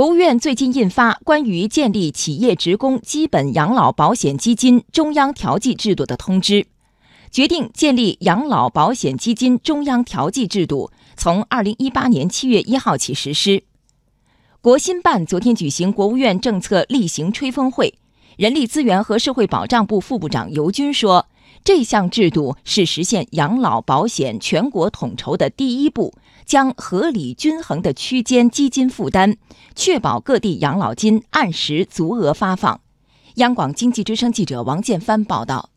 国务院最近印发《关于建立企业职工基本养老保险基金中央调剂制度的通知》，决定建立养老保险基金中央调剂制度，从二零一八年七月一号起实施。国新办昨天举行国务院政策例行吹风会，人力资源和社会保障部副部长尤军说。这项制度是实现养老保险全国统筹的第一步，将合理均衡的区间基金负担，确保各地养老金按时足额发放。央广经济之声记者王建帆报道。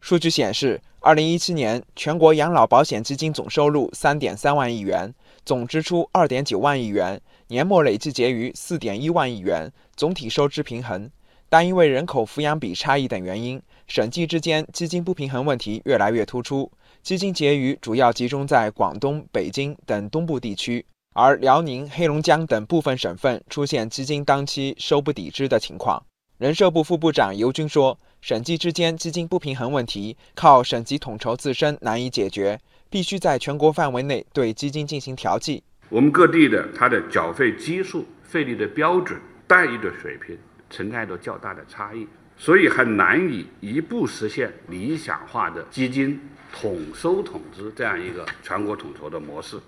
数据显示，二零一七年全国养老保险基金总收入三点三万亿元，总支出二点九万亿元，年末累计结余四点一万亿元，总体收支平衡。但因为人口抚养比差异等原因，省际之间基金不平衡问题越来越突出，基金结余主要集中在广东、北京等东部地区，而辽宁、黑龙江等部分省份出现基金当期收不抵支的情况。人社部副部长尤军说：“省际之间基金不平衡问题靠省级统筹自身难以解决，必须在全国范围内对基金进行调剂。我们各地的它的缴费基数、费率的标准、待遇的水平。”存在着较大的差异，所以很难以一步实现理想化的基金统收统支这样一个全国统筹的模式。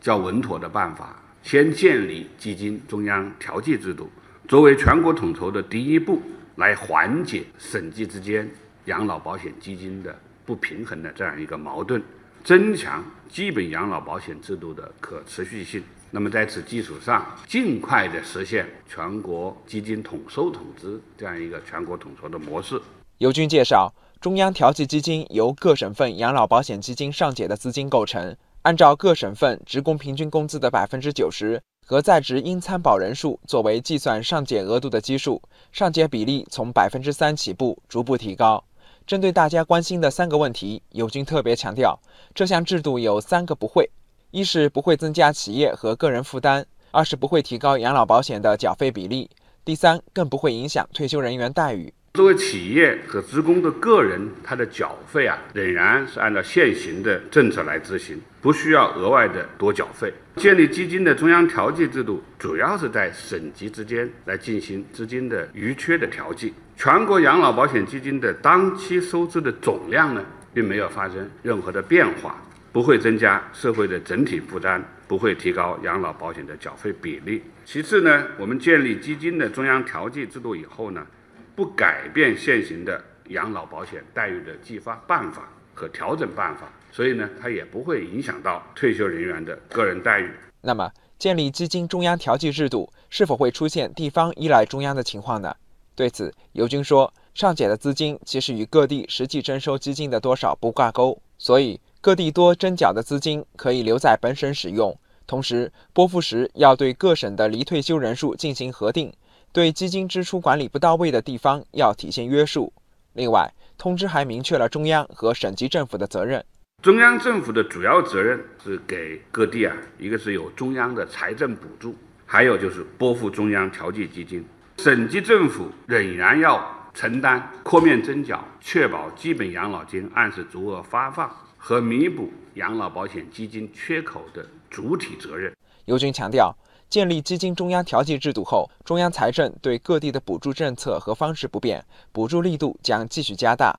较稳妥的办法，先建立基金中央调剂制度，作为全国统筹的第一步，来缓解省际之间养老保险基金的不平衡的这样一个矛盾，增强基本养老保险制度的可持续性。那么在此基础上，尽快的实现全国基金统收统支这样一个全国统筹的模式。尤军介绍，中央调剂基金由各省份养老保险基金上缴的资金构成，按照各省份职工平均工资的百分之九十和在职应参保人数作为计算上缴额度的基数，上缴比例从百分之三起步，逐步提高。针对大家关心的三个问题，友军特别强调，这项制度有三个不会。一是不会增加企业和个人负担，二是不会提高养老保险的缴费比例，第三更不会影响退休人员待遇。作为企业和职工的个人，他的缴费啊仍然是按照现行的政策来执行，不需要额外的多缴费。建立基金的中央调剂制度，主要是在省级之间来进行资金的余缺的调剂。全国养老保险基金的当期收支的总量呢，并没有发生任何的变化。不会增加社会的整体负担，不会提高养老保险的缴费比例。其次呢，我们建立基金的中央调剂制度以后呢，不改变现行的养老保险待遇的计发办法和调整办法，所以呢，它也不会影响到退休人员的个人待遇。那么，建立基金中央调剂制度是否会出现地方依赖中央的情况呢？对此，尤军说，上缴的资金其实与各地实际征收基金的多少不挂钩，所以。各地多征缴的资金可以留在本省使用，同时拨付时要对各省的离退休人数进行核定，对基金支出管理不到位的地方要体现约束。另外，通知还明确了中央和省级政府的责任。中央政府的主要责任是给各地啊，一个是有中央的财政补助，还有就是拨付中央调剂基金。省级政府仍然要承担扩面征缴，确保基本养老金按时足额发放。和弥补养老保险基金缺口的主体责任。尤军强调，建立基金中央调剂制度后，中央财政对各地的补助政策和方式不变，补助力度将继续加大。